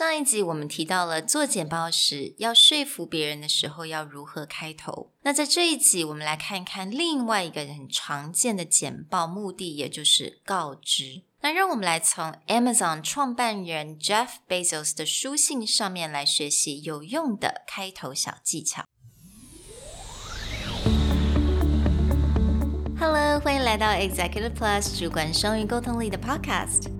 上一集我们提到了做简报时要说服别人的时候要如何开头。那在这一集，我们来看看另外一个很常见的简报目的，也就是告知。那让我们来从 Amazon 创办人 Jeff Bezos 的书信上面来学习有用的开头小技巧。Hello，欢迎来到 Executive Plus 主管双语沟通力的 Podcast。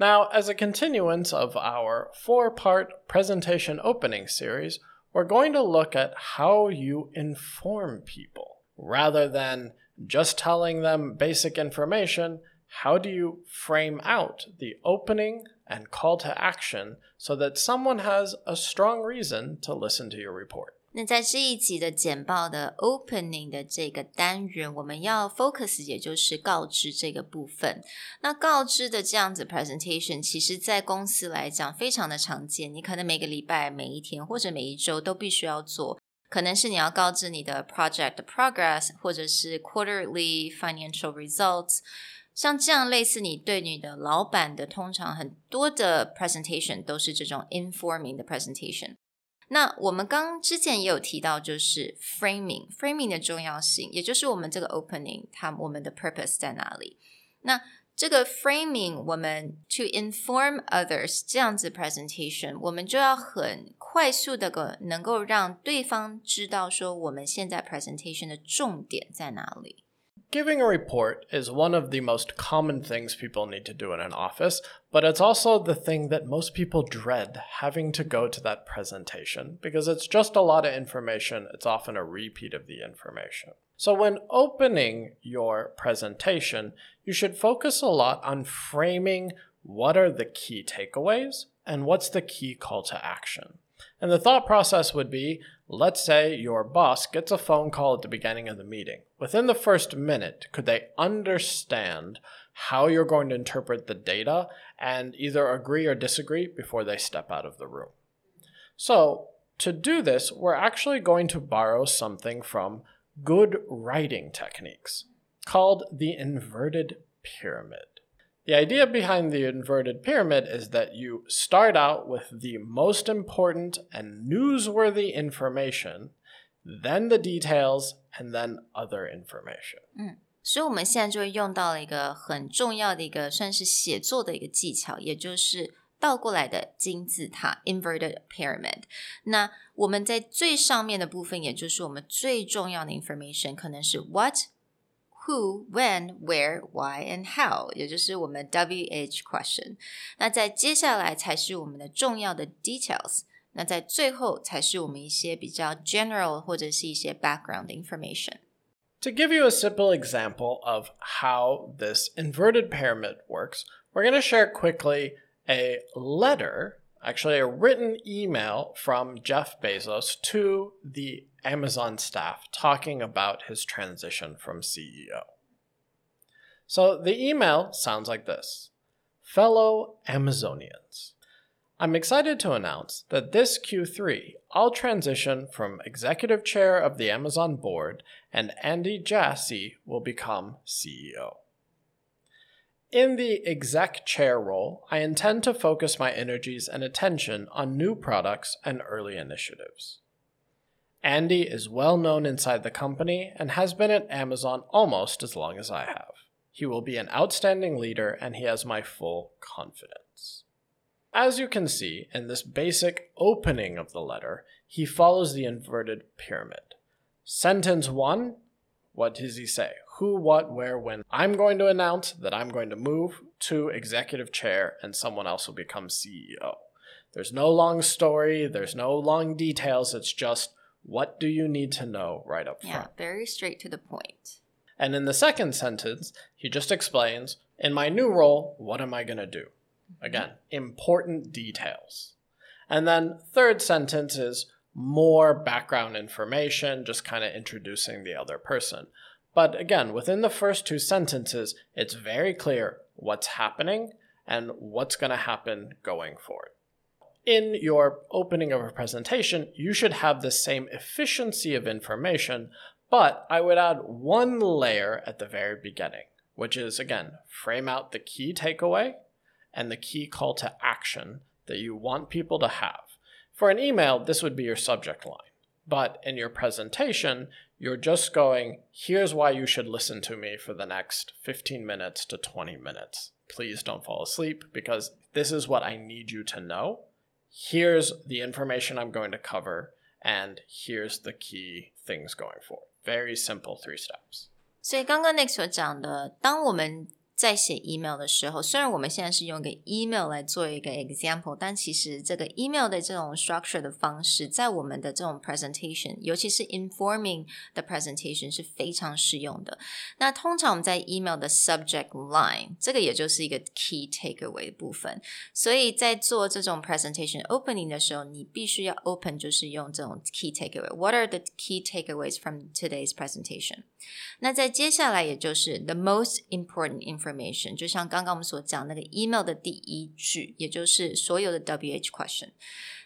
Now, as a continuance of our four part presentation opening series, we're going to look at how you inform people. Rather than just telling them basic information, how do you frame out the opening and call to action so that someone has a strong reason to listen to your report? 那在这一集的简报的 opening 的这个单元，我们要 focus 也就是告知这个部分。那告知的这样子 presentation，其实在公司来讲非常的常见。你可能每个礼拜、每一天或者每一周都必须要做。可能是你要告知你的 project progress，或者是 quarterly financial results。像这样类似你对你的老板的，通常很多的 presentation 都是这种 informing 的 presentation。那我们刚之前也有提到，就是 framing，framing 的重要性，也就是我们这个 opening，它我们的 purpose 在哪里？那这个 framing，我们 to inform others 这样子 presentation，我们就要很快速的个能够让对方知道说我们现在 presentation 的重点在哪里。Giving a report is one of the most common things people need to do in an office, but it's also the thing that most people dread having to go to that presentation because it's just a lot of information. It's often a repeat of the information. So, when opening your presentation, you should focus a lot on framing what are the key takeaways and what's the key call to action. And the thought process would be let's say your boss gets a phone call at the beginning of the meeting. Within the first minute, could they understand how you're going to interpret the data and either agree or disagree before they step out of the room? So, to do this, we're actually going to borrow something from good writing techniques called the inverted pyramid. The idea behind the inverted pyramid is that you start out with the most important and newsworthy information, then the details, and then other information. 嗯，所以我们现在就会用到了一个很重要的一个算是写作的一个技巧，也就是倒过来的金字塔 （inverted pyramid）。那我们在最上面的部分，也就是我们最重要的 information，可能是 what。 who, when, where, why, and how，也就是我们 WH question。那在接下来才是我们的重要的 details。那在最后才是我们一些比较 general 或者是一些 background information。To give you a simple example of how this inverted pyramid works, we're going to share quickly a letter actually a written email from Jeff Bezos to the Amazon staff talking about his transition from CEO. So the email sounds like this Fellow Amazonians, I'm excited to announce that this Q3, I'll transition from executive chair of the Amazon board and Andy Jassy will become CEO. In the exec chair role, I intend to focus my energies and attention on new products and early initiatives. Andy is well known inside the company and has been at Amazon almost as long as I have. He will be an outstanding leader and he has my full confidence. As you can see in this basic opening of the letter, he follows the inverted pyramid. Sentence one, what does he say? Who, what, where, when. I'm going to announce that I'm going to move to executive chair and someone else will become CEO. There's no long story, there's no long details. It's just what do you need to know right up front? Yeah, very straight to the point. And in the second sentence, he just explains in my new role, what am I going to do? Mm-hmm. Again, important details. And then third sentence is more background information, just kind of introducing the other person. But again, within the first two sentences, it's very clear what's happening and what's going to happen going forward. In your opening of a presentation, you should have the same efficiency of information, but I would add one layer at the very beginning, which is again, frame out the key takeaway and the key call to action that you want people to have. For an email, this would be your subject line. But in your presentation, you're just going, here's why you should listen to me for the next 15 minutes to 20 minutes. Please don't fall asleep because this is what I need you to know Here's the information I'm going to cover, and here's the key things going forward. Very simple three steps. 所以刚刚 Nick 所讲的，当我们 在写 email 的时候，虽然我们现在是用一个 email 来做一个 example，但其实这个 email 的这种 structure 的方式，在我们的这种 presentation，尤其是 informing 的 presentation 是非常适用的。那通常我们在 email 的 subject line，这个也就是一个 key takeaway 的部分。所以在做这种 presentation opening 的时候，你必须要 open 就是用这种 key takeaway。What are the key takeaways from today's presentation？那在接下来也就是 the most important information。 information，就像刚刚我们所讲那个 email 的第一句，也就是所有的 WH question。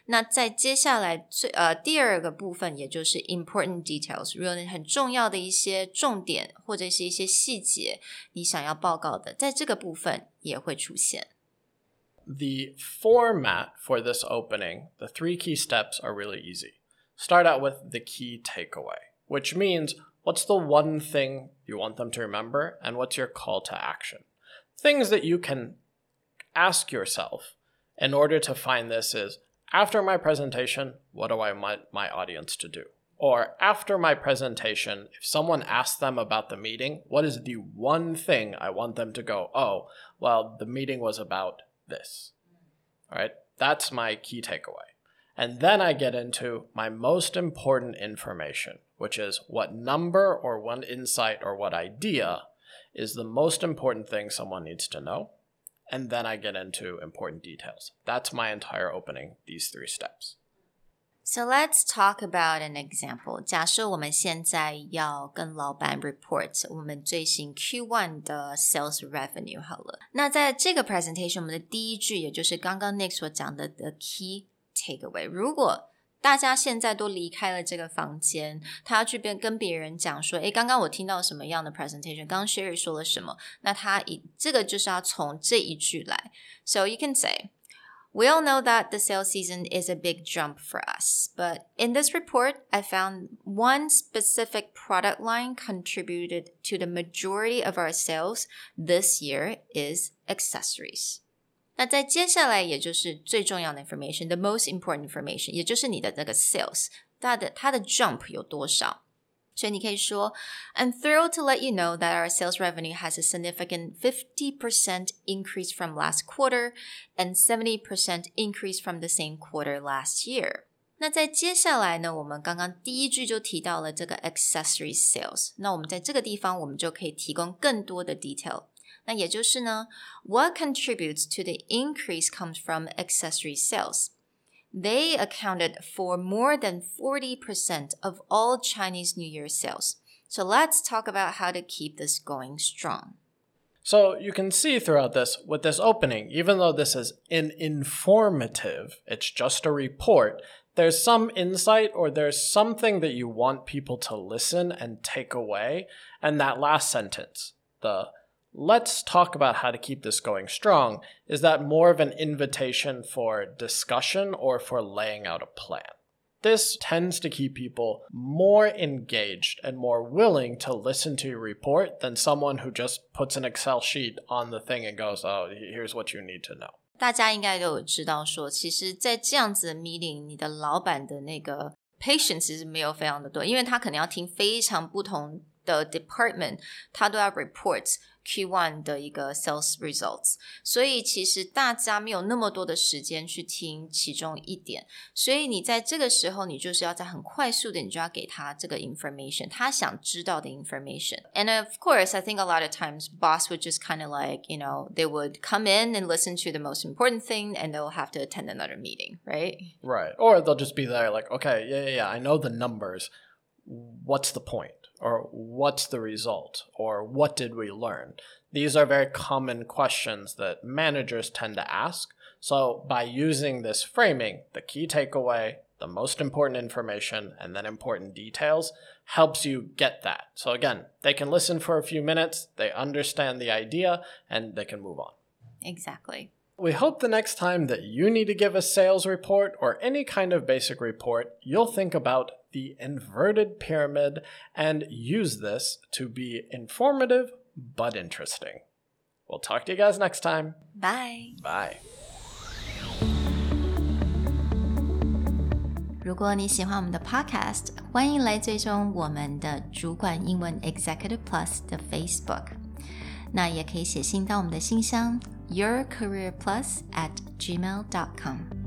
那在接下来最呃第二个部分，也就是 important details，如果你很重要的一些重点或者是一些细节，你想要报告的，在这个部分也会出现。The format for this opening, the three key steps are really easy. Start out with the key takeaway, which means What's the one thing you want them to remember? And what's your call to action? Things that you can ask yourself in order to find this is after my presentation, what do I want my audience to do? Or after my presentation, if someone asks them about the meeting, what is the one thing I want them to go, oh, well, the meeting was about this? All right, that's my key takeaway. And then I get into my most important information, which is what number or what insight or what idea is the most important thing someone needs to know. And then I get into important details. That's my entire opening, these three steps. So let's talk about an example. 假设我们现在要跟老板 report 我们最新 Q1 的 sales revenue 好了。那在这个 presentation，我们的第一句，也就是刚刚 Nick 所讲的 the key takeaway。如果大家现在都离开了这个房间，他要去边跟别人讲说，诶，刚刚我听到什么样的 presentation？刚刚 Sherry 说了什么？那他以这个就是要从这一句来。So you can say. We all know that the sales season is a big jump for us, but in this report, I found one specific product line contributed to the majority of our sales this year is accessories. 那在接下来，也就是最重要的 information，the most important information，也就是你的那个 sales，它的它的 jump 有多少？所以你可以说，I'm thrilled to let you know that our sales revenue has a significant 50% increase from last quarter and 70% increase from the same quarter last year。那在接下来呢，我们刚刚第一句就提到了这个 accessory sales。那我们在这个地方，我们就可以提供更多的 detail。 那也就是呢，what contributes to the increase comes from accessory sales. They accounted for more than 40% of all Chinese New Year sales. So let's talk about how to keep this going strong. So you can see throughout this, with this opening, even though this is an informative, it's just a report, there's some insight or there's something that you want people to listen and take away. And that last sentence, the let's talk about how to keep this going strong. Is that more of an invitation for discussion or for laying out a plan? This tends to keep people more engaged and more willing to listen to your report than someone who just puts an Excel sheet on the thing and goes, oh, here's what you need to know. 大家应该都有知道说，其实，在这样子的 meeting，你的老板的那个 patience 其实没有非常的多，因为他可能要听非常不同的 department，他都要 report。 Q1 的一个 sales results，所以其实大家没有那么多的时间去听其中一点，所以你在这个时候，你就是要在很快速的，你就要给他这个 information，他想知道的 information。And of course, I think a lot of times boss would just kind of like, you know, they would come in and listen to the most important thing and they'll have to attend another meeting, right? Right. Or they'll just be there like, okay, yeah, yeah, yeah, I know the numbers. What's the point? or what's the result or what did we learn? These are very common questions that managers tend to ask. So by using this framing, the key takeaway, the most important information, and then important details helps you get that. So again, they can listen for a few minutes, they understand the idea, and they can move on. Exactly. We hope the next time that you need to give a sales report or any kind of basic report, you'll think about the inverted pyramid and use this to be informative but interesting. We'll talk to you guys next time. Bye. Bye. 如果你喜欢我们的 Podcast，欢迎来追踪我们的主管英文 Executive Plus 的 Facebook。那也可以写信到我们的信箱 yourcareerplus at gmail.com。